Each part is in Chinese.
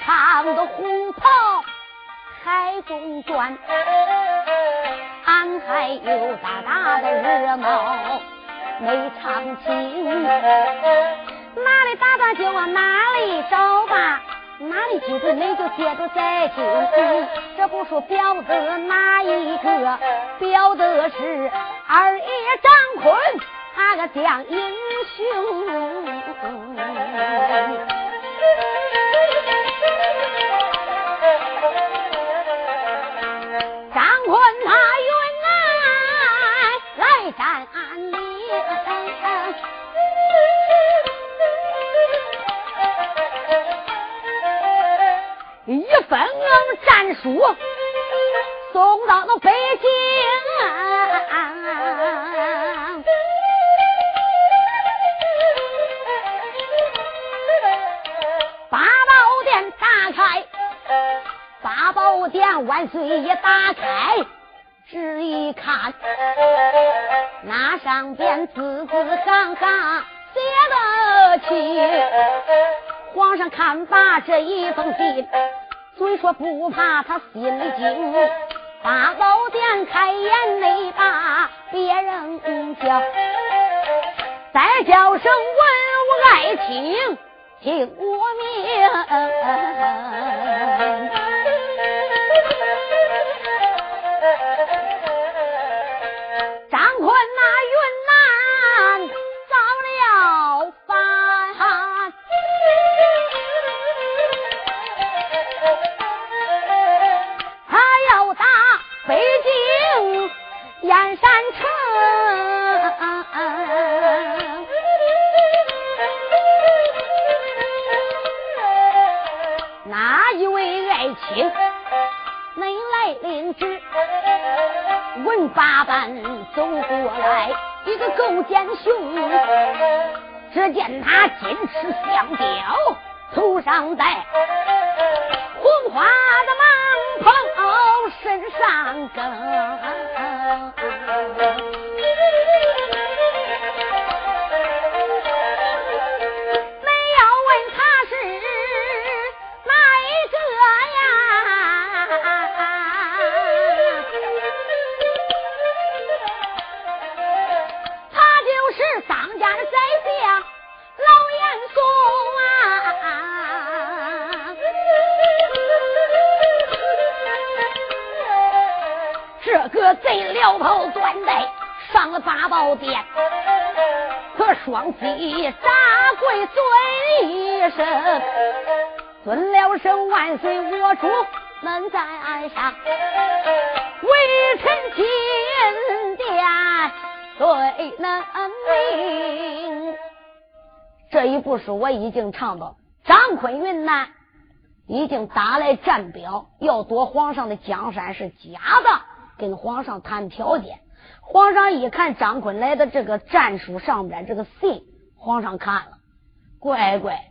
唱的红袍海中转，俺还有大大的热闹没唱清，哪里打算就往哪里找吧，哪里机会没就接着再听。这不说表的哪一个，表的是二爷张坤，他个将英雄。分战书送到了北京，八宝殿打开，八宝殿万岁爷打开，只一看，那上边字字行行写得清，皇上看罢这一封信。虽说不怕他心里惊，八宝殿开眼没把别人叫，再叫声文武爱卿听我命。这一部书我已经唱到，张坤云南已经打来战表，要夺皇上的江山是假的。跟皇上谈条件，皇上一看张坤来的这个战书上边这个信，皇上看了，乖乖，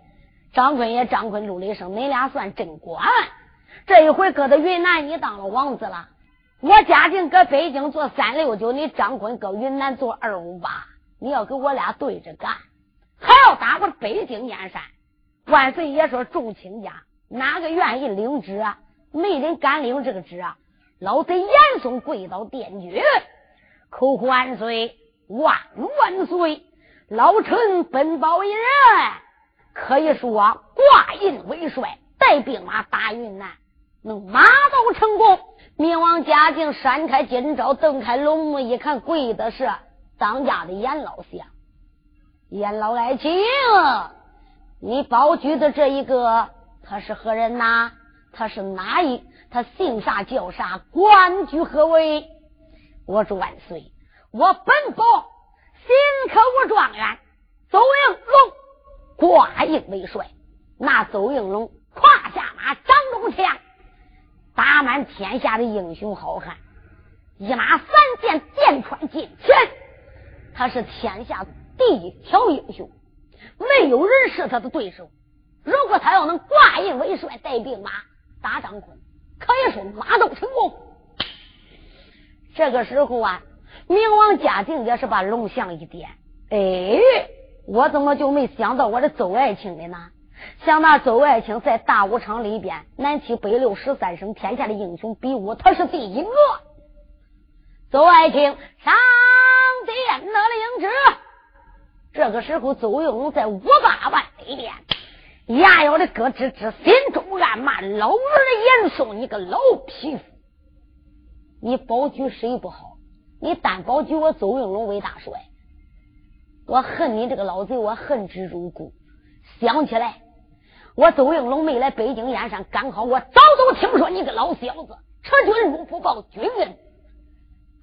张坤也张坤怒了一声：“你俩算真乖，这一回搁到云南你当了王子了，我嘉靖搁北京做三六九，你张坤搁云南做二五八，你要跟我俩对着干，还要打我北京燕山。万岁爷说众卿家哪个愿意领旨啊？没人敢领这个旨啊！”老贼严嵩跪倒殿绝，口呼万岁，万万岁！老臣本报一人，可以说挂印为帅，带兵马打云南，能马到成功。明王嘉靖扇开金罩，瞪开龙目，一看跪的是当家的严老相。严老爱卿，你保举的这一个，他是何人呐？他是哪一？他姓啥叫啥？官居何位？我说万岁！我本保新科武状元邹应龙挂印为帅，那邹应龙胯下马，掌中枪，打满天下的英雄好汉，一马三箭，电连川进前，他是天下第一条英雄，没有人是他的对手。如果他要能挂印为帅，带兵马打张坤，可以说马到成功。这个时候啊，明王嘉靖也是把龙象一点，哎，我怎么就没想到我的周爱卿的呢？想那周爱卿在大武场里边，南七北六十三省天下的英雄比武，他是第一个。周爱卿上殿得令旨。这个时候，周应龙在五八万里边，牙咬的咯吱吱，心中暗骂：“老儿的严嵩，你个老匹夫！你保举谁不好？你单保举我周应龙为大帅，我恨你这个老贼，我恨之入骨。想起来。”我周应龙没来北京燕山，刚好我早都听说你个老小子撤军入府报军恩，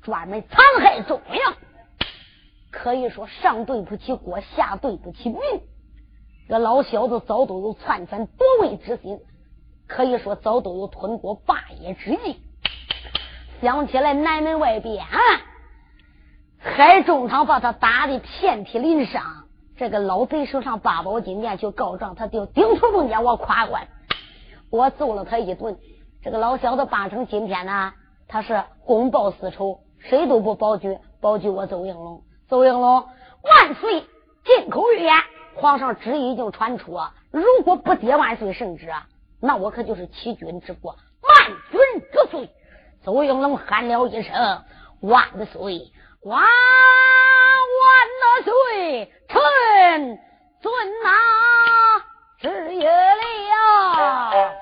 专门残害忠良，可以说上对不起国，下对不起民。这老小子早都有篡权夺位之心，可以说早都有吞国霸业之意。想起来南门外边啊，海中堂把他打的遍体鳞伤。这个老贼手上八宝金链去告状，他就顶头梦见我夸官，我揍了他一顿。这个老小子八成今天呢，他是公报私仇，谁都不保举，保举我邹应龙。邹应龙万岁！进口预言，皇上旨意已经传出啊，如果不接万岁圣旨啊，那我可就是欺君之过，万军之罪。邹应龙喊了一声：“万岁！万！”万岁，臣遵哪旨意了。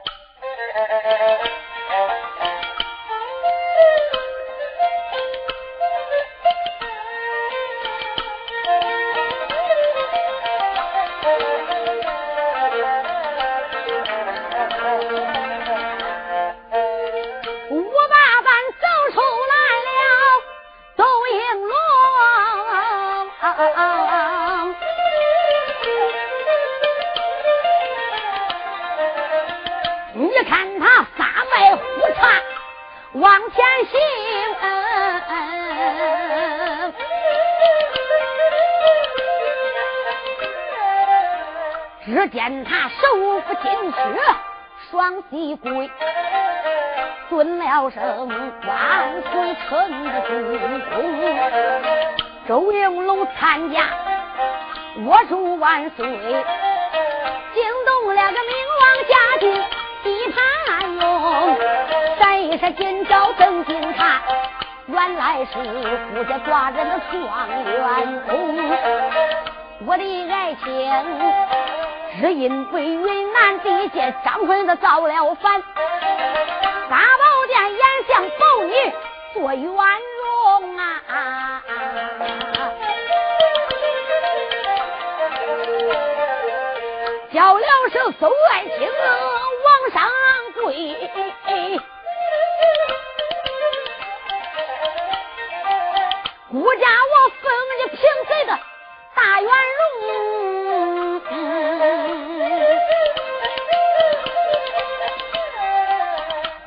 往前行，只见他手扶金靴，双膝跪，尊了声万岁，臣的主公。周应龙参加，我祝万岁，惊动了个明王嘉靖，一盘龙。一声金朝登金塔，原来是富家寡人的状元公。我的爱情只因为云南地界张坤的造了反，大宝殿严相保你做元荣啊！叫了声邹爱卿往上跪。孤家我封你平贼的大元荣，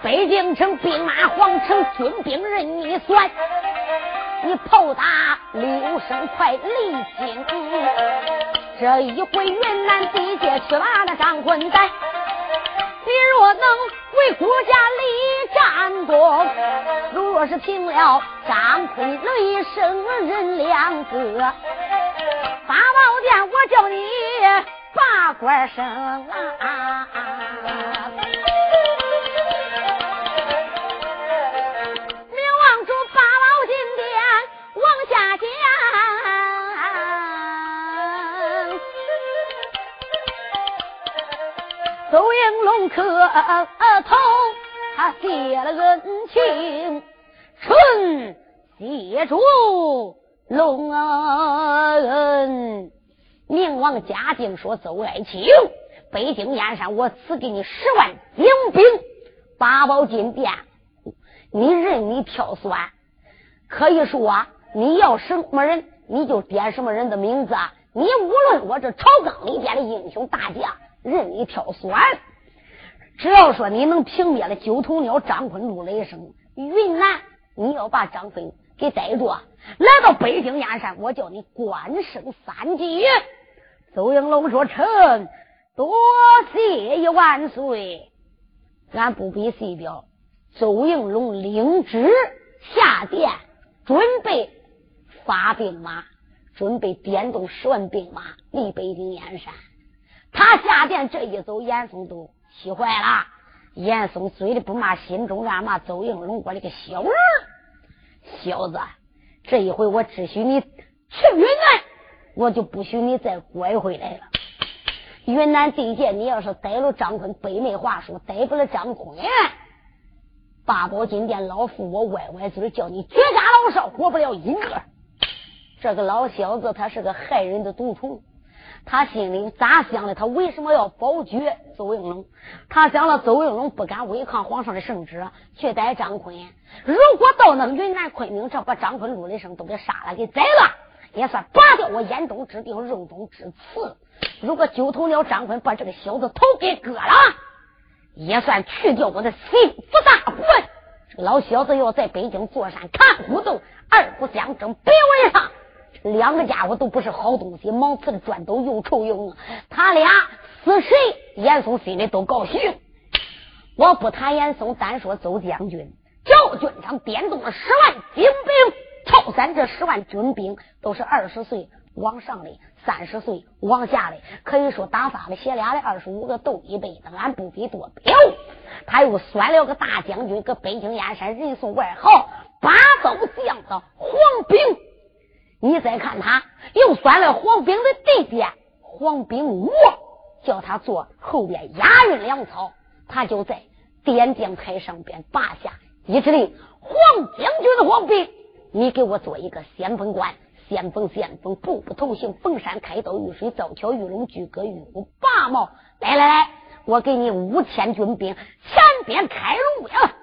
北京城兵马皇城军兵任你算，你炮打六声快离京，这一回云南地界去把那张坤逮，你若能为国家立战功，如若是平了。张奎雷声人两个，八宝殿我叫你八官升啊！明王主八宝金殿往下讲，周应龙磕头，他谢了恩情。臣谢主隆恩，明王嘉靖说：“邹爱卿，北京燕山，我赐给你十万精兵，八宝金殿，你任你挑选。可以说，你要什么人，你就点什么人的名字。你无论我这朝纲里边的英雄大将，任你挑选。只要说你能平灭了九头鸟张坤、陆雷声，云南。”你要把张飞给逮住，来到北京燕山，我叫你官升三级。邹应龙说：“臣多谢一万岁，俺不必细表。”邹应龙领旨下殿，准备发兵马，准备点动十万兵马离北京燕山。他下殿这一走，严嵩都气坏了。严嵩嘴里不骂，心中暗骂：“邹应龙，我的个小儿，小子！这一回我只许你去云南，我就不许你再拐回来了。云南地界，你要是逮了张坤，北妹话说逮不了张坤，八宝金殿老夫我歪歪嘴，叫你绝家老少活不了一个。这个老小子，他是个害人的毒虫。”他心里咋想的？他为什么要保绝邹应龙？他想了，邹应龙不敢违抗皇上的圣旨，去逮张坤。如果到那云南昆明，这把张坤、陆雷生都给杀了，给宰了，也算拔掉我眼中之钉、肉中之刺。如果九头鸟张坤，把这个小子头给割了，也算去掉我的心腹大患。这个老小子要在北京坐山看虎斗，二不相争，别为他。两个家伙都不是好东西，毛刺的砖头又臭又硬。他俩死谁，严嵩心里都高兴。我不谈严嵩，单说邹将军。赵军长点动了十万精兵，超三这十万军兵都是二十岁往上的，三十岁往下的，可以说打发的写俩的二十五个斗一辈子，俺不比多彪。他又选了个大将军，搁北京燕山人送外号八刀将的黄炳。你再看他，又选了黄炳的弟弟黄炳武，叫他做后边押运粮草。他就在点将台上边拔下一指令：黄将军的黄炳，你给我做一个先锋官。先锋，先锋，步步同行，逢山开刀，遇水造桥，遇龙举戈，遇虎拔毛。来来来，我给你五千军兵，前边开路呀！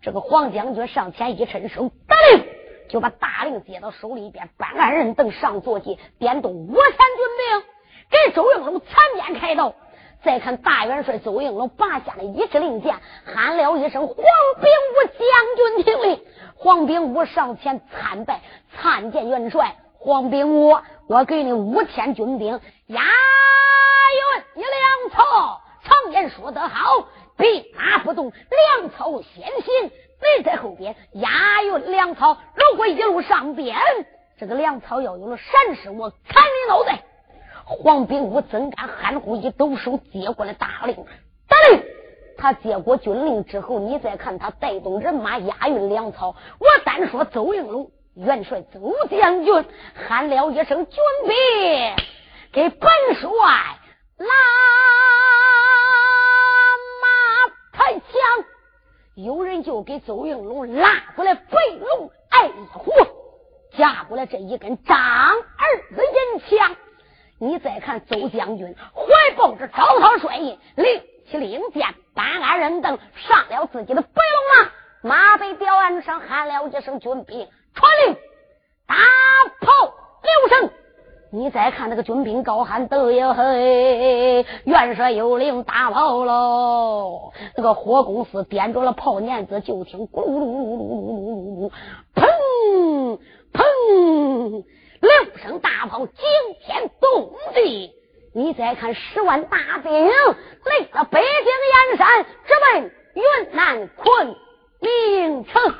这个黄将军上前一伸手，得令。就把大令接到手里边，搬鞍人等上坐骑，点动五千军兵，给周应龙参见开道。再看大元帅周应龙拔下了一支令箭，喊了一声：“黄炳武将军听令！”黄炳武上前参拜，参见元帅。黄炳武，我给你五千军兵，押运一粮草。常言说得好，兵马不动，粮草先行。你在后边押运粮草，如果一路上边这个粮草要有了闪失，我砍你脑袋！黄炳武怎敢含糊？一抖手接过了大令，大令！他接过军令之后，你再看他带动人马押运粮草。我单说邹应龙元帅邹将军喊了一声：“军兵，给本帅拉有人就给邹应龙拉过来白龙爱虎，架过来这一根张二的银枪。你再看邹将军怀抱着招涛帅印，领起令箭，搬鞍人等，上了自己的白龙马，马背吊鞍上喊了一声：“军兵传令，大炮六声。”你再看那个军兵高喊得哟嘿，元帅有令打炮喽！那个火公司点着了炮碾子，就听咕噜噜噜噜噜噜噜，砰砰六声大炮惊天动地。你再看十万大兵来到北京燕山，直奔云南昆明城。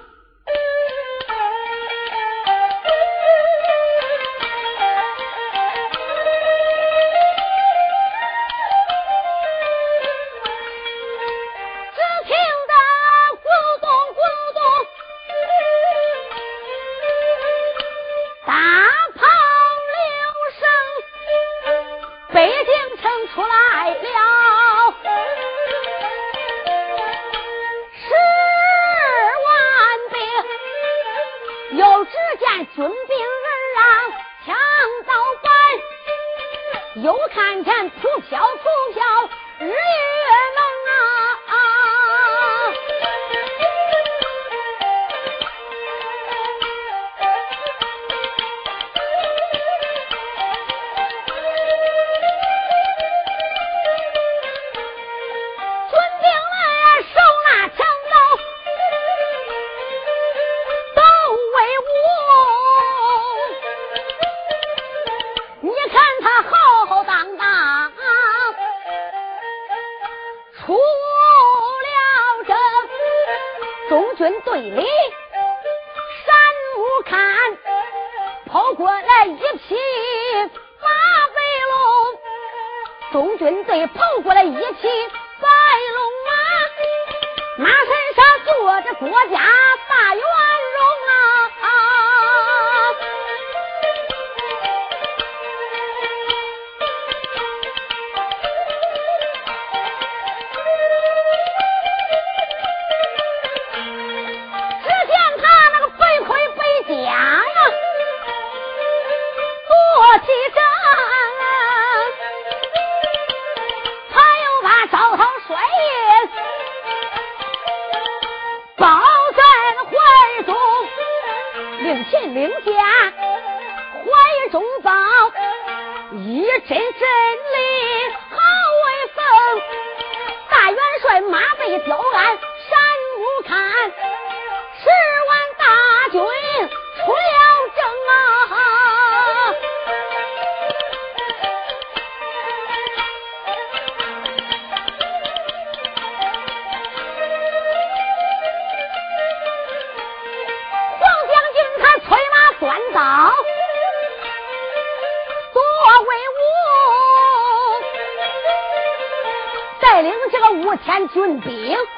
问表？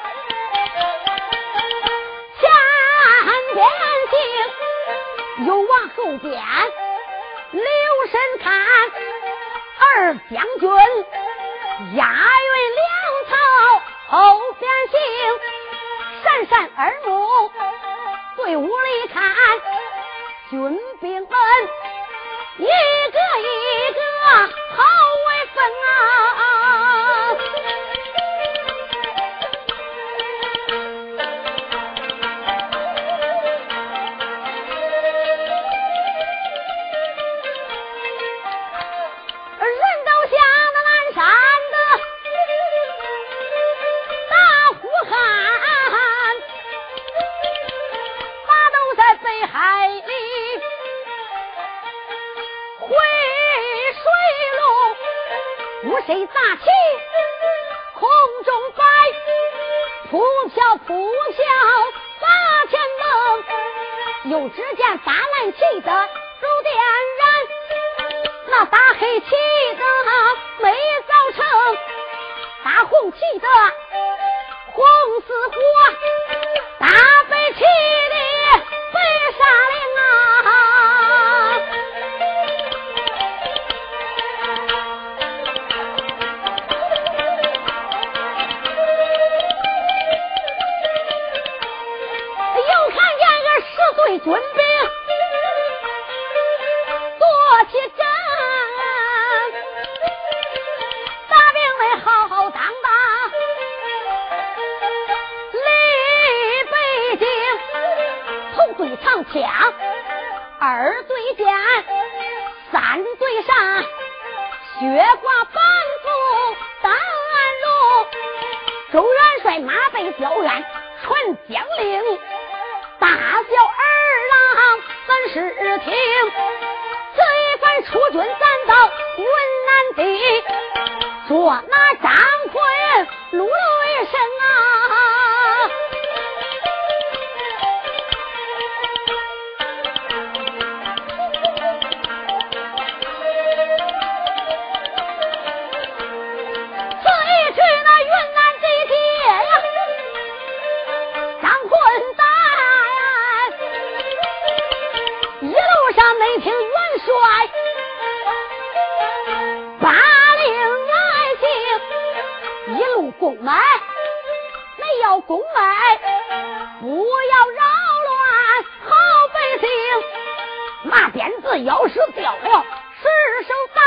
实手打，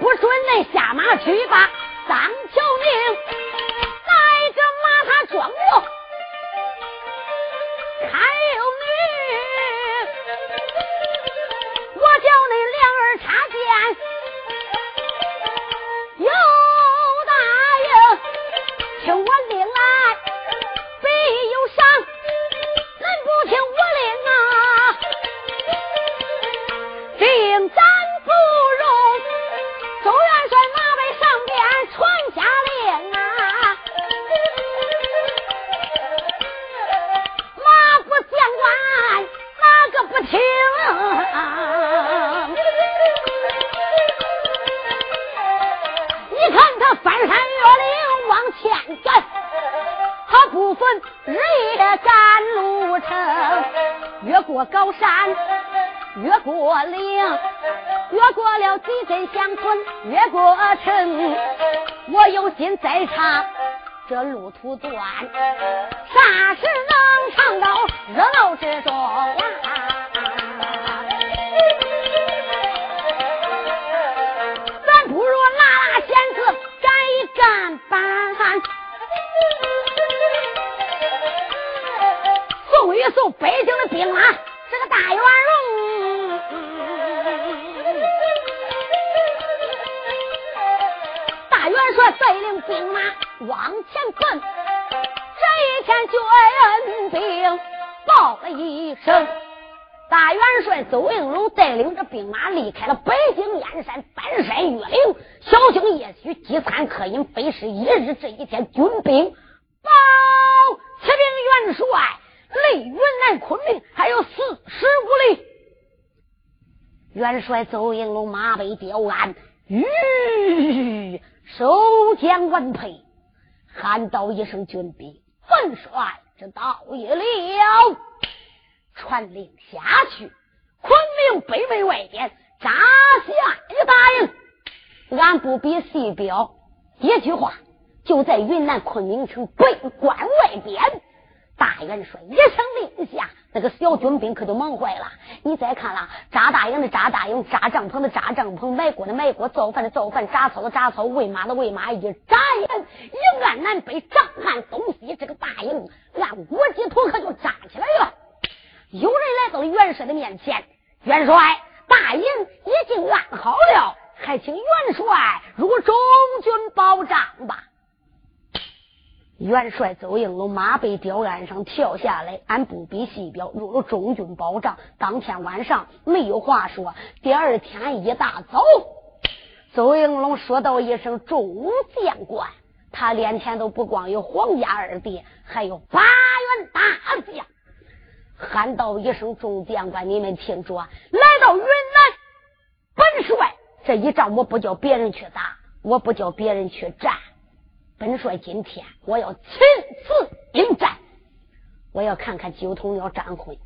不准你下马去吧，三条命，带着马他撞我。往前奔，这一天军兵报了一声。大元帅邹应龙带领着兵马离开了北京燕山，翻山越岭，小心夜许，饥餐渴饮，非是一日。这一天，军兵报启禀元帅，离云南昆明还有四十五里。元帅邹应龙马背雕鞍，吁，手将稳配，喊道一声：“军兵，本帅这到也了。”传令下去，昆明北门外边扎下一大营。俺不比细标一句话，就在云南昆明城北关外边。大元帅一声令下，那个小军兵可就忙坏了。你再看了，扎大营的扎大营，扎帐篷的扎帐篷，埋锅的埋锅，造饭的造饭，扎草的扎草，喂马的喂马。一眨眼，一按南北，张按东西，这个大营按国际图可就扎起来了。有人来到了元帅的面前，元帅，大营已经安好了，还请元帅入中军保障吧。元帅邹应龙马背吊鞍上跳下来，俺不比细表入了中军保障。当天晚上没有话说，第二天一大早，邹应龙说道一声“中将官”，他连前都不光有皇家二弟，还有八员大将。喊道一声：“众将官，你们听着，来到云南，本帅这一仗我不叫别人去打，我不叫别人去战。本帅今天我要亲自应战，我要看看九头鸟张坤，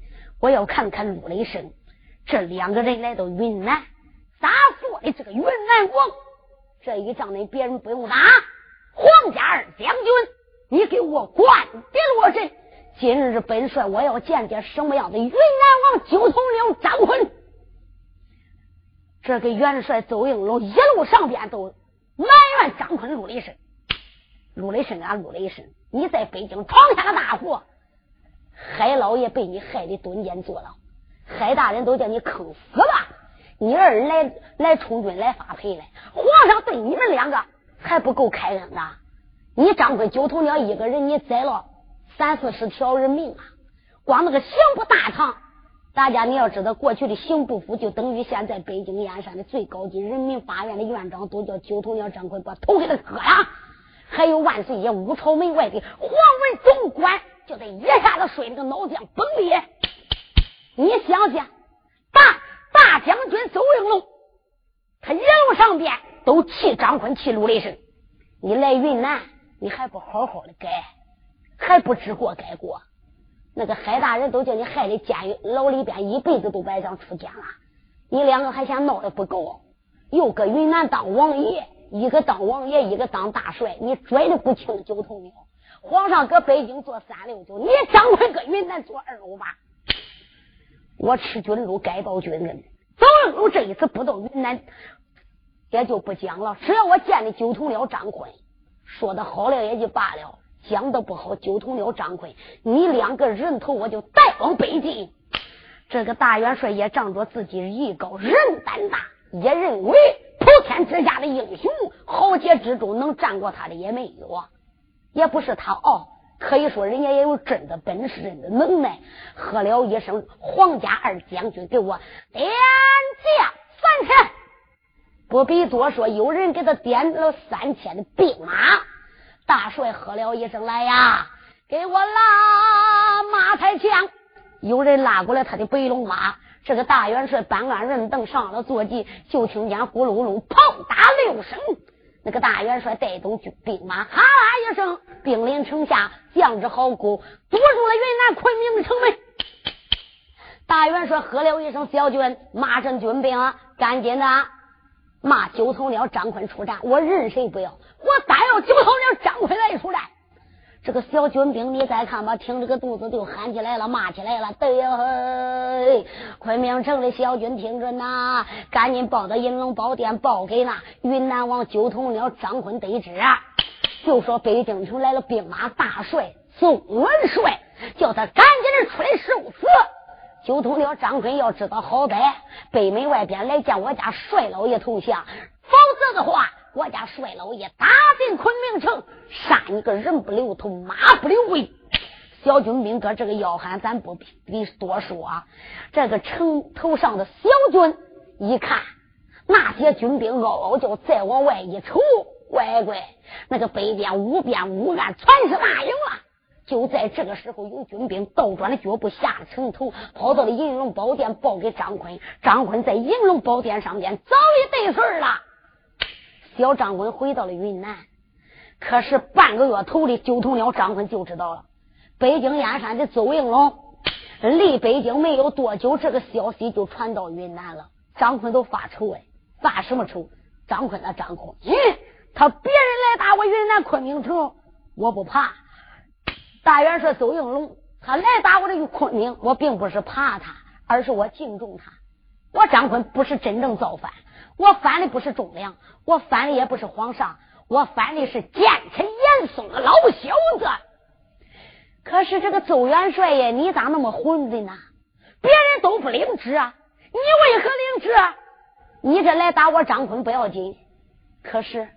我要看看陆雷声，这两个人来到云南，咋做的这个云南王？这一仗呢，别人不用打，皇家二将军，你给我管别落阵。”今日本帅，我要见见什么样的云南王九头鸟张坤。这个元帅邹应龙一路上边都埋怨张坤、陆雷声、陆雷声啊，陆雷声！你在北京闯下了大祸，海老爷被你害的蹲监坐牢，海大人都叫你坑死了。你二人来来充军来发配来，皇上对你们两个还不够开恩的。你张坤九头鸟一个人，你宰了。三四十条人命啊！光那个刑部大堂，大家你要知道，过去的刑部府就等于现在北京燕山的最高级人民法院的院长，都叫九头鸟张坤，把头给他割了。还有万岁爷五朝门外的黄文总管，就在一下子摔那个脑浆崩裂。你想想，大大将军邹应龙，他一路上边都气张坤，气陆雷声。你来云南，你还不好好的改？还不知过改过，那个海大人都叫你害的监狱牢里边一辈子都白想出监了。你两个还嫌闹的不够，又搁云南当王爷，一个当王爷，一个当大帅，你拽的不轻九头鸟。皇上搁北京做三六九，你张坤搁云南做二五八。我吃军禄该报军恩，走路这一次不到云南也就不讲了。只要我见的九头鸟张坤，说的好了也就罢了。讲的不好，九头鸟张坤，你两个人头我就带往北京。这个大元帅也仗着自己艺高人胆大，也认为普天之下的英雄豪杰之中能战过他的也没有啊，也不是他傲，可以说人家也有真的本事、真的能耐。喝了一声皇家二将军，给我点将三千，不必多说，有人给他点了三千的兵马。大帅喝了一声：“来呀，给我拉马才枪！”有人拉过来他的白龙马。这个大元帅搬鞍人凳上了坐骑，就听见呼噜噜炮打六声。那个大元帅带动军兵马，哈啦一声，兵临城下，将之壕沟，堵住了云南昆明的城门。大元帅喝了一声：“小军，骂声军兵，赶紧的骂九头鸟张坤出战！我任谁不要，我单要九头鸟张坤来出战。”这个小军兵，你再看吧，挺着个肚子就喊起来了，骂起来了。对呀，昆明城的小军听着呐，赶紧报到银龙宝殿，报给那云南王九头鸟张坤得知，就说北京城来了兵马大帅宋元帅，叫他赶紧的出来受死。九头鸟张坤要知道好歹，北门外边来见我家帅老爷投降，否则的话。我家帅老爷打进昆明城，杀你个人不留头，马不留尾。小军兵哥这个要喊，咱不必多说啊。这个城头上的小军一看，那些军兵嗷嗷叫，再往外一瞅，乖乖，那个北边五边五岸全是大营了。就在这个时候，有军兵倒转了脚步下了城头，跑到了银龙宝殿，报给张坤。张坤在银龙宝殿上边早已得事了。小张坤回到了云南，可是半个月头的九头鸟张坤就知道了，北京燕山的邹应龙离北京没有多久，这个消息就传到云南了。张坤都发愁哎，发什么愁？张坤啊，张坤，嗯，他别人来打我云南昆明城，我不怕。大元帅邹应龙，他来打我这昆明，我并不是怕他，而是我敬重他。我张坤不是真正造反。我反的不是忠良，我反的也不是皇上，我反的是奸臣严嵩的老小子。可是这个邹元帅呀，你咋那么混的呢？别人都不领旨啊，你为何领旨？你这来打我张坤不要紧，可是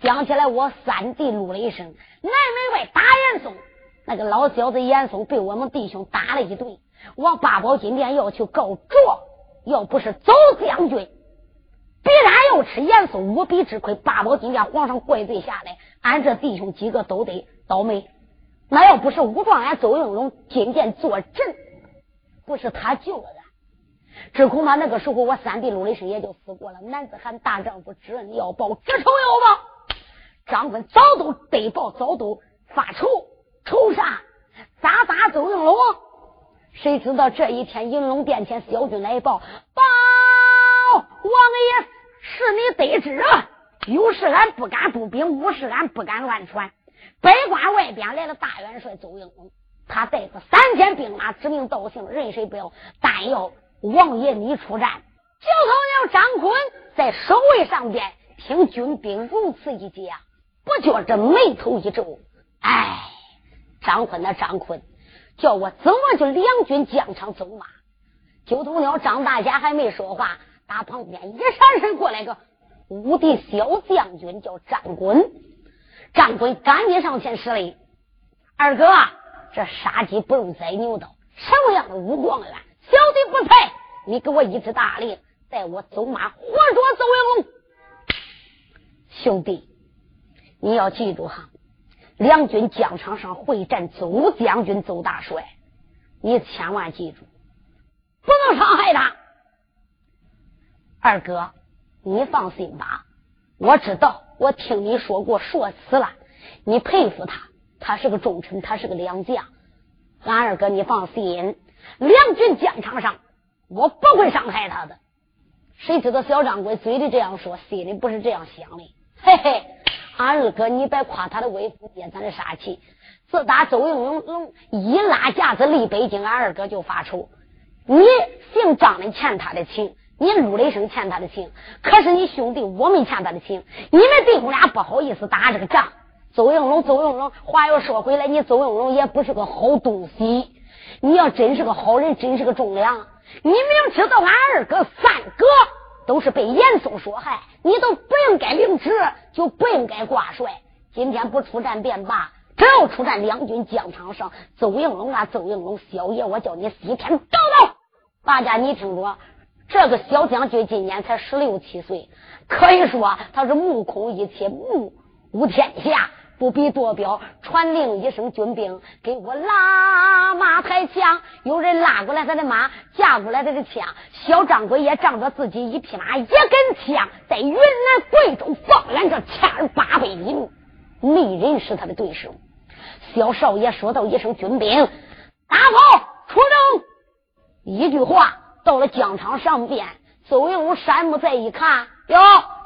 想起来我三弟陆雷声南门外打严嵩，那个老小子严嵩被我们弟兄打了一顿，往八宝金殿要去告状，要不是邹将军。必然要吃严嵩无比之亏，八宝金殿皇上怪罪下来，俺这弟兄几个都得倒霉。那要不是武状元邹应龙今天坐镇，不是他救了咱，只恐怕那个时候我三弟陆雷声也就死过了。男子汉大丈夫，知恩要报，知仇要报。张坤早都得报，早都发愁，愁啥？咋打邹应龙？谁知道这一天银龙殿前小军来报，报王爷。是你得知啊！有事俺不敢步兵，无事俺不敢乱传。北关外边来了大元帅邹应龙，他带着三千兵马，指名道姓，任谁不要，但要王爷你出战。就头了张坤在守卫上边听军兵如此一讲，不觉着眉头一皱。哎，张坤呐张坤，叫我怎么就两军疆场走马？九头鸟张大侠还没说话。打旁边一闪身过来个武帝小将军，叫张衮。张衮赶紧上前施礼：“二哥，这杀鸡不用宰牛刀，什么样的武状元，小弟不才。你给我一支大令，带我走马，活捉邹应龙。兄弟，你要记住哈，两军疆场上会战邹将军、邹大帅，你千万记住，不能伤害他。”二哥，你放心吧，我知道，我听你说过说辞了。你佩服他，他是个忠臣，他是个良将。俺二哥，你放心，两军疆场上，我不会伤害他的。谁知道小掌柜嘴里这样说，心里不是这样想的。嘿嘿，俺二哥，你别夸他的威风，灭咱的杀气。自打周应龙龙一拉架子立北京，俺二哥就发愁。你姓张的欠他的情。你陆雷生欠他的情，可是你兄弟我没欠他的情。你们弟兄俩不好意思打这个仗。邹应龙，邹应龙，话又说回来，你邹应龙也不是个好东西。你要真是个好人，真是个忠良，你明知道俺二哥三哥都是被严嵩所害，你都不应该领旨，就不应该挂帅。今天不出战便罢，只要出战，两军疆场上，邹应龙啊，邹应龙，小爷我叫你西天找到。大家你听着。这个小将军今年才十六七岁，可以说他是目空一切，目无天下，不必多表。传令一声，军兵给我拉马抬枪。有人拉过来他的马，架过来他的枪。小掌柜也仗着自己一匹马，一根枪，在云南贵州放来这千八百里路，没人是他的对手。小少爷说道一声：“军兵，打炮出征。”一句话，到了疆场上边，邹应龙山木再一看，哟，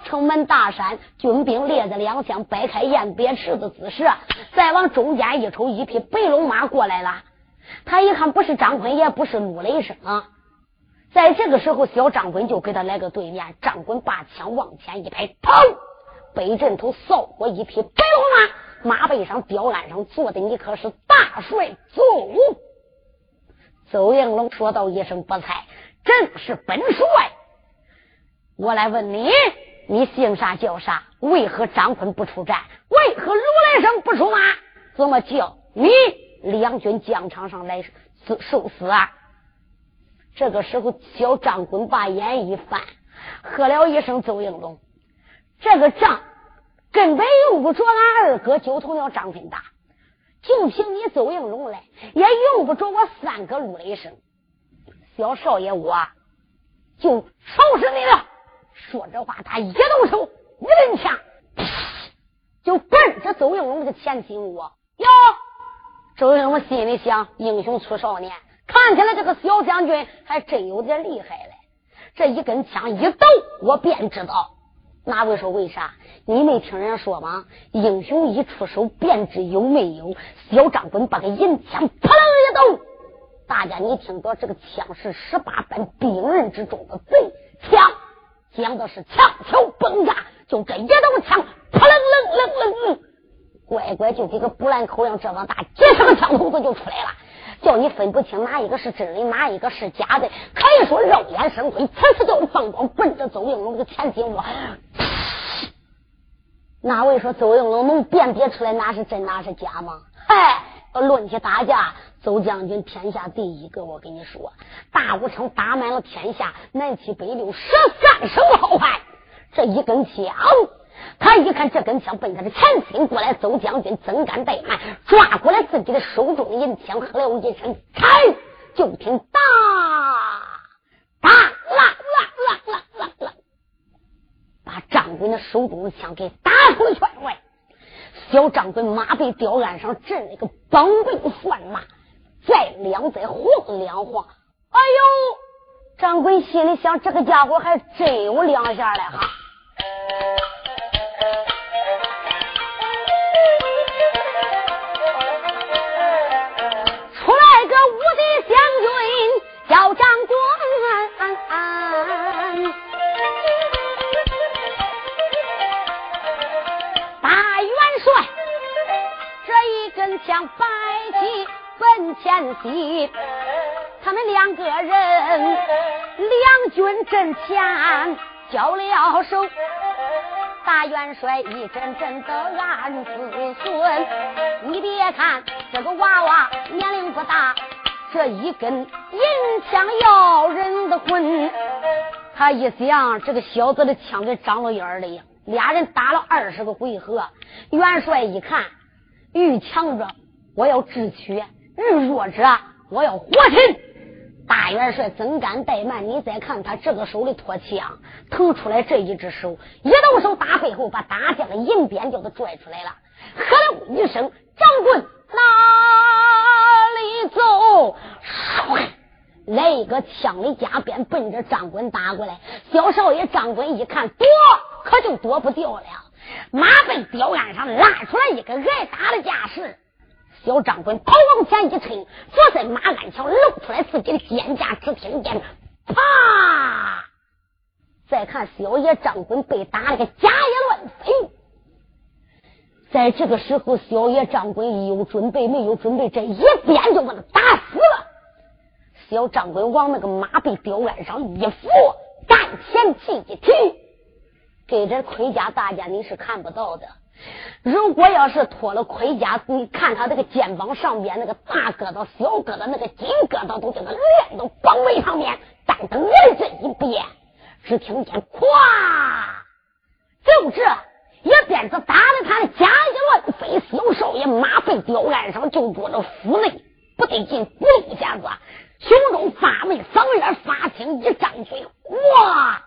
城门大山，军兵列在两厢，摆开雁别翅的姿势。再往中间一瞅，一匹白龙马过来了。他一看，不是张坤，也不是陆雷声。在这个时候，小张坤就给他来个对面。张坤把枪往前一拍，砰！北阵头扫过一匹白龙马，马背上吊鞍上坐的你可是大帅邹。邹应龙说道一声：“不才，正是本帅。我来问你，你姓啥叫啥？为何张坤不出战？为何如来生不出马？怎么叫你两军疆场上来受死啊？”这个时候，小张坤把眼一翻，喝了一声：“邹应龙，这个仗根本用不着俺二哥九头鸟张坤打，就凭你邹应龙来，也用不着我三哥陆雷声。小少爷，我就收拾你了。”说这话，他一动手，一抡枪，就奔着邹应龙的前心窝。哟，邹应龙心里想：英雄出少年。看起来这个小将军还真有点厉害嘞！这一根枪一抖，我便知道。哪位说为啥？你没听人说吗？英雄一出手，便知有没有。小张棍把个银枪扑棱一抖，大家你听着，这个枪是十八般兵刃之中的贼枪，讲的是枪挑崩炸，就这一抖枪，扑棱棱棱棱，乖乖就给个布兰口样这么大，几十个枪筒子就出来了。叫你分不清哪一个是真的，哪一个是假的，可以说肉眼生辉，此次就放光，奔着邹应龙这个前心窝。哪位说邹应龙能辨别出来哪是真哪是假吗？嗨，论起打架，邹将军天下第一个。我跟你说，大武城打满了天下，南七北六十三省好汉，这一根枪。他一看这根枪奔他的前心过来，邹将军怎敢怠慢？抓过来自己的手中银枪，喝了一声“开”，就听“哒哒啦啦啦啦啦啦”，把张军的手中的枪给打出了圈外。小掌柜马背吊鞍上震了个绑背翻马，再两再晃两晃。哎呦！掌柜心里想：这个家伙还真有两下嘞哈。一根枪摆起奔前西，他们两个人两军阵前交了手，大元帅一阵阵的暗自损。你别看这个娃娃年龄不大。这一根银枪要人的魂，他一想，这个小子的枪跟长了眼了一样。俩人打了二十个回合，元帅一看，遇强者我要智取，遇弱者我要活擒。大元帅怎敢怠慢？你再看他这个手里托枪，腾出来这一只手，一动手打背后，把大将的银鞭就给拽出来了，喝了一声：“掌棍，哪里走？”唰来一个枪里夹鞭，奔着张棍打过来。小少爷张棍一看，躲可就躲不掉了。马背吊鞍上拉出来一个挨打的架势。小张棍头往前一推，坐在马鞍上，露出来自己的肩胛，只听见啪！再看小爷张棍被打了个家也乱飞。在这个时候，小爷张棍有准备没有准备？这一鞭就把他打死了。小张棍往那个马背吊鞍上一扶，单前气一提，给这盔甲大家你是看不到的。如果要是脱了盔甲，你看他这个肩膀上边那个大疙瘩、小疙瘩，那个金疙瘩都叫他练到膀尾上面。但等儿子一变，只听见咵，就这一鞭子打的他的甲一乱飞，小少爷马背吊鞍上就坐着腹内不得劲，咕噜一下子。胸中发闷，嗓眼发青，一张嘴，哇！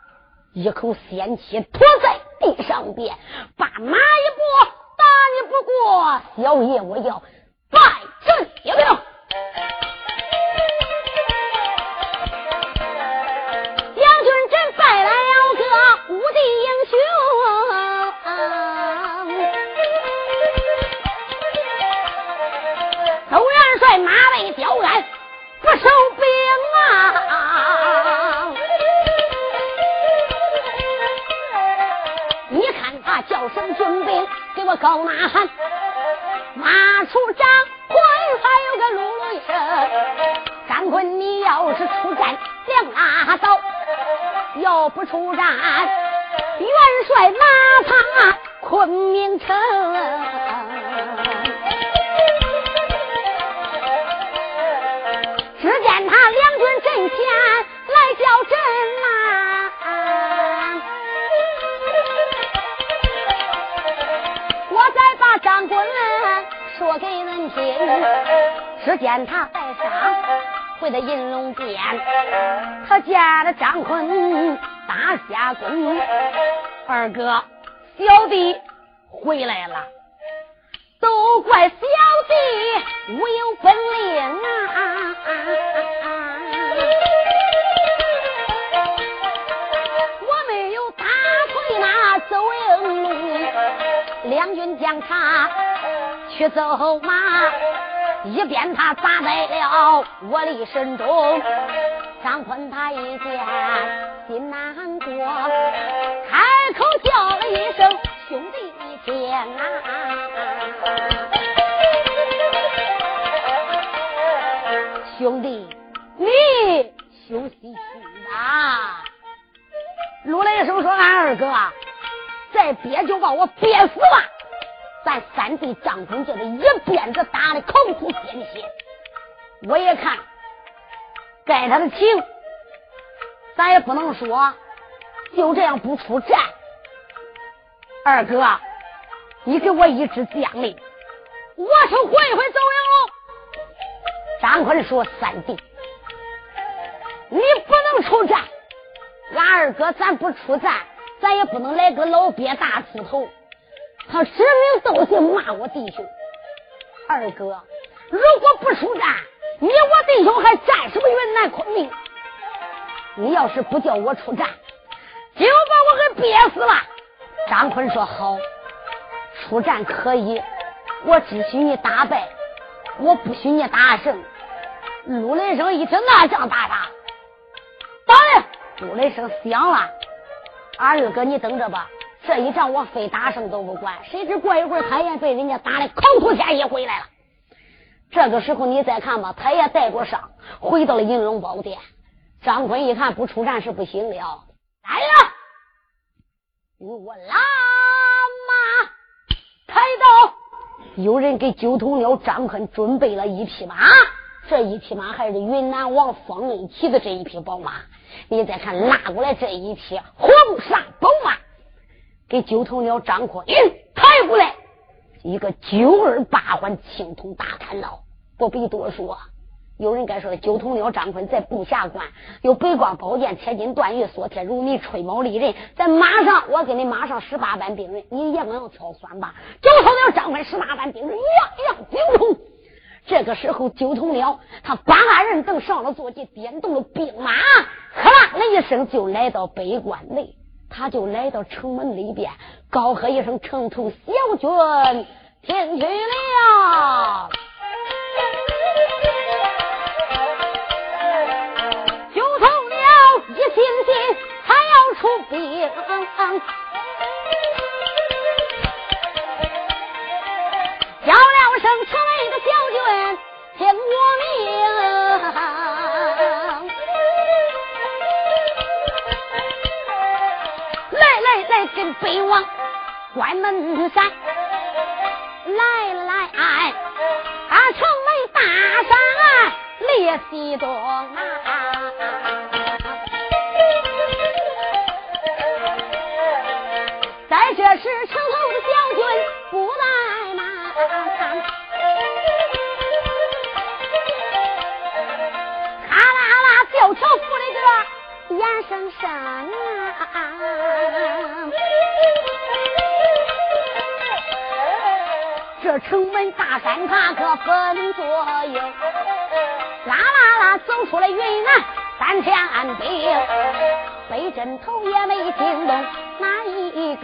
一口仙气吐在地上边，把马一拨，打你不过，小爷我要败阵有没有。见他带上回到银龙殿，他见了张坤大下跪，二哥小弟回来了。都怪小弟无有本领啊！我没有打退那走营路，两军将他去走马，一边他砸在了我的身中。张坤他一见心难过，开口叫了一声兄弟。你天啊！兄弟，你休息去吧。陆雷生说：“俺二哥再憋就把我憋死了。”咱三弟张坤叫他一鞭子打的口吐鲜血。我也看该他的情，咱也不能说就这样不出战。二哥。你给我一支将领，我去会会走营张坤说：“三弟，你不能出战。俺二哥，咱不出战，咱也不能来个老鳖大出头。他指名道姓骂我弟兄。二哥，如果不出战，你我弟兄还战什么云南昆明？你要是不叫我出战，就把我给憋死了。”张坤说：“好。”出战可以，我只许你打败，我不许你打胜。陆雷声一听，那仗打啥？打嘞！陆雷声响了。二哥，你等着吧，这一仗我非打胜都不管。谁知过一会儿，他也被人家打的口吐鲜血回来了。这个时候你再看吧，他也带过伤，回到了银龙宝殿。张坤一看不出战是不行了，来了，与我拉马。抬刀，有人给九头鸟张坤准备了一匹马，这一匹马还是云南王方恩骑的这一匹宝马。你再看拉过来这一匹黄沙宝马，给九头鸟张坤抬过来一个九耳八环青铜大砍刀，不必多说。有人该说九头鸟张坤在布下关有北光宝剑、铁金断玉、锁铁如泥、吹毛利刃，在马上我给你马上十八般兵刃，你也不要挑酸吧？九头鸟张坤十八般兵刃样样精通。这个时候，九头鸟他八万人等上了坐骑，点动了兵马，咔啦的一声就来到北关内，他就来到城门里边，高喝一声：“城头小军进去了。”一心心，他要出兵，叫了声城内的小军，听我命，来来，跟北王关门山，来来，啊城门大山列西东啊。在这是城头的小军不怠慢，咔啦啦吊桥扶了个严生生啊！这城门大山塔可分左右，啦啦啦走出了云南三千兵，北镇头也没惊动。哪一个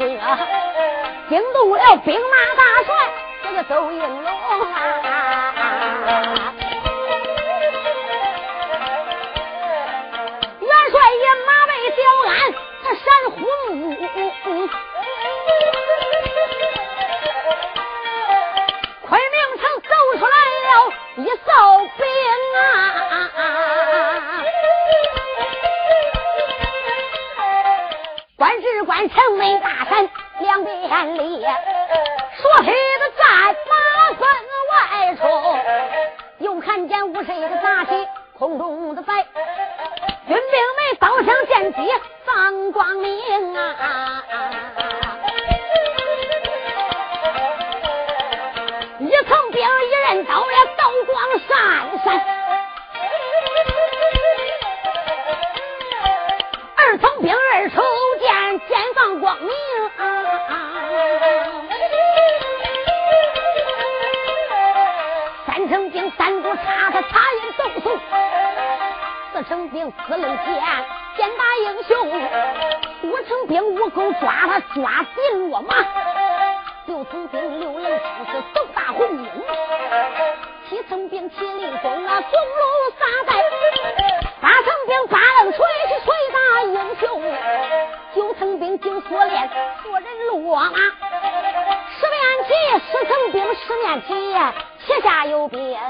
惊动了兵马大帅？这个周应龙啊！昆明城走出来了一哨兵啊！官事官城门大山两边立，说黑的战马分外出，又看见五十一个杂旗空中兵七灵弓啊，中路撒在；八层兵八棱锤是锤打英雄；九层兵九锁链锁人落马；十面旗十层兵十面旗。旗下有兵啊！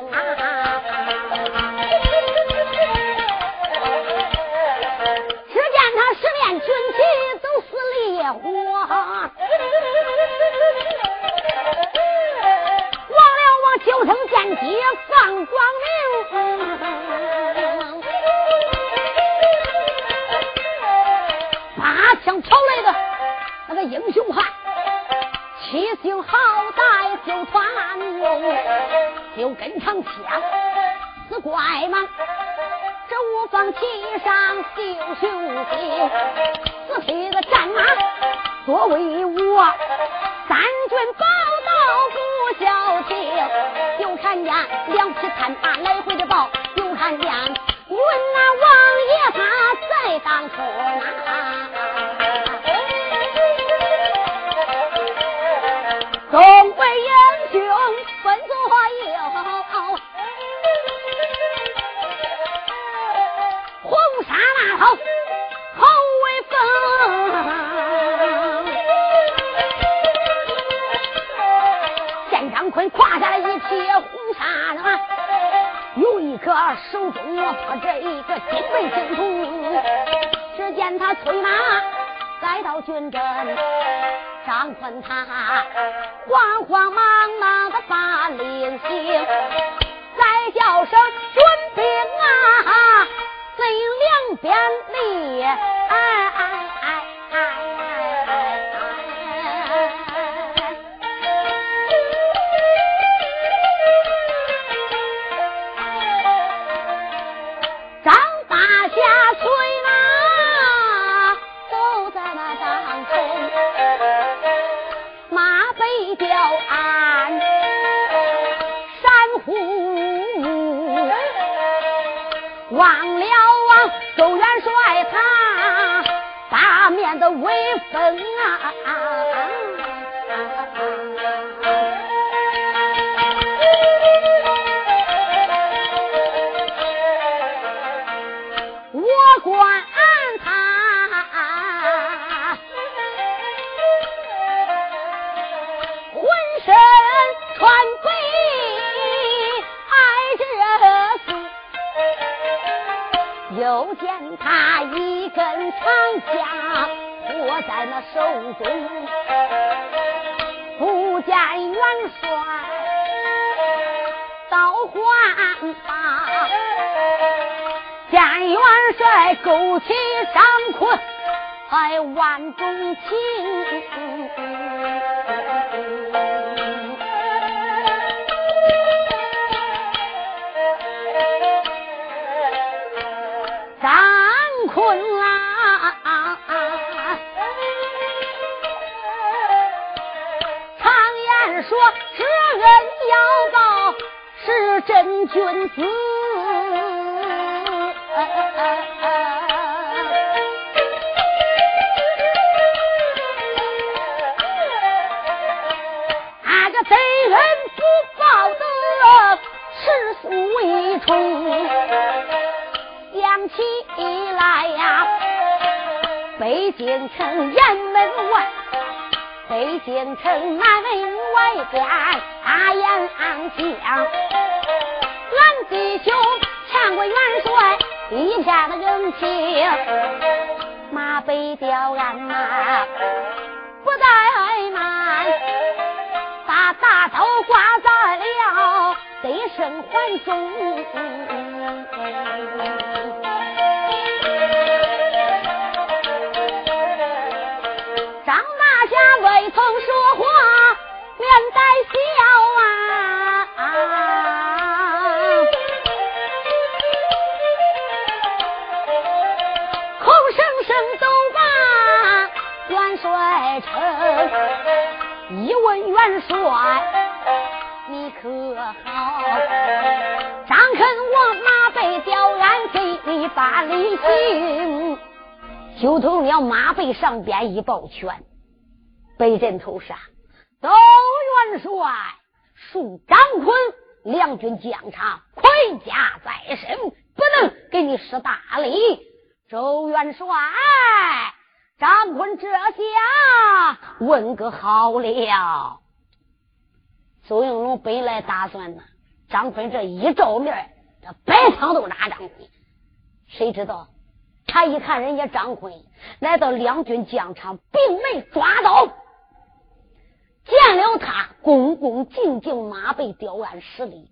只见他十面军旗都似烈火，王了王九层剑戟放光明，八枪朝来的那个英雄汉。七星好歹就团龙，就跟长枪死怪吗。这五方旗上绣雄心，四匹的战马作为我，三军报道不消停。就看见两匹战马来回的报，就看见问那王爷他在当中啊。我这一个金背金图，只见他催马来到军阵。张坤他慌慌忙忙的把令行，再叫声军兵啊，分两边立。威风啊！我管他浑身穿白，又见他一根长枪。在那手中，不见元帅刀换把，见元帅勾起张坤，还万种情。君子，那个贼人不报的吃素一重，想起来呀，北京城雁门外，北京城南门外边，大雁讲。兄，欠过元帅一片的人情，马背吊鞍呐，给你把礼行。就从了马背上边一抱拳，北镇头上，窦元帅恕张坤两军将场，盔甲在身，不能给你施大礼。周元帅。张坤这下问个好了。周应龙本来打算呢，张坤这一照面，这白枪都打张坤。谁知道他一看人家张坤来到两军疆场，并没抓到，见了他恭恭敬敬马背吊鞍施礼。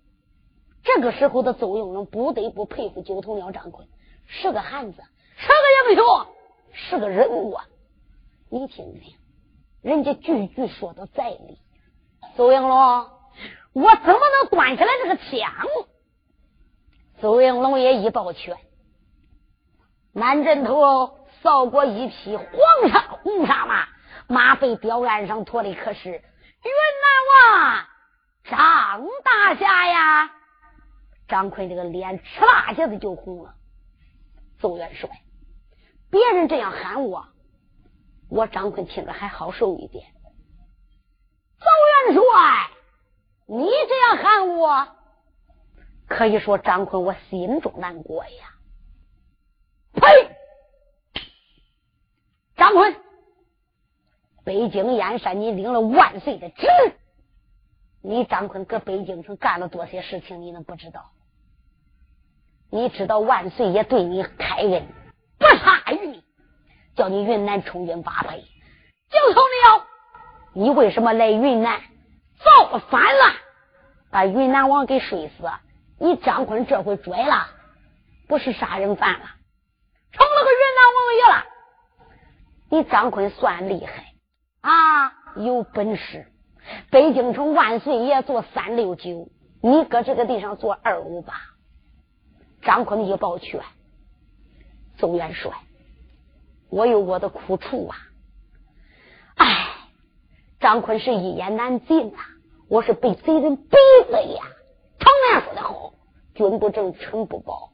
这个时候的周应龙不得不佩服九头鸟张坤，是个汉子，是个英雄。是个人物啊！你听听，人家句句说的在理。周应龙，我怎么能端起来这个枪？周应龙也一抱拳，满阵头扫过一匹黄沙红沙马，马背吊鞍上驮的可是云南王张大侠呀！张坤这个脸哧啦一下子就红了。邹元帅。别人这样喊我，我张坤听着还好受一点。邹元帅，你这样喊我，可以说张坤我心中难过呀。呸！张坤，北京燕山，你领了万岁的旨，你张坤搁北京城干了多些事情，你能不知道？你知道万岁爷对你开恩。不差于你，叫你云南充军发配，就从了。你为什么来云南造反了？把云南王给睡死。你张坤这回拽了，不是杀人犯了，成了个云南王爷了。你张坤算厉害啊，有本事。北京城万岁爷坐三六九，你搁这个地上坐二五八。张坤一抱拳。邹元帅，我有我的苦处啊！哎，张坤是一言难尽呐，我是被贼人逼的呀。常言说的好，君不正，臣不保，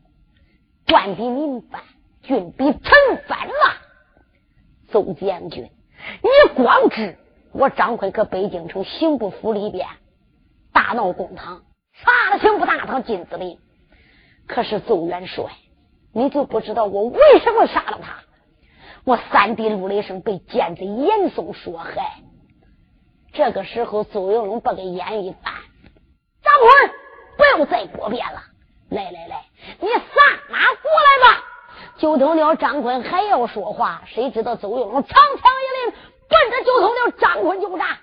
官比民犯，君比臣犯了。邹将军，你光知我张坤搁北京城刑部府里边大闹公堂，杀了刑部大堂金子林，可是邹元帅。你就不知道我为什么杀了他？我三弟陆雷生被奸贼严嵩所害。这个时候，邹应龙把个眼一翻，张坤，不要再多辩了。来来来，你撒马过来吧。九头鸟张坤还要说话，谁知道邹有龙长枪一拎，奔着九头鸟张坤就扎。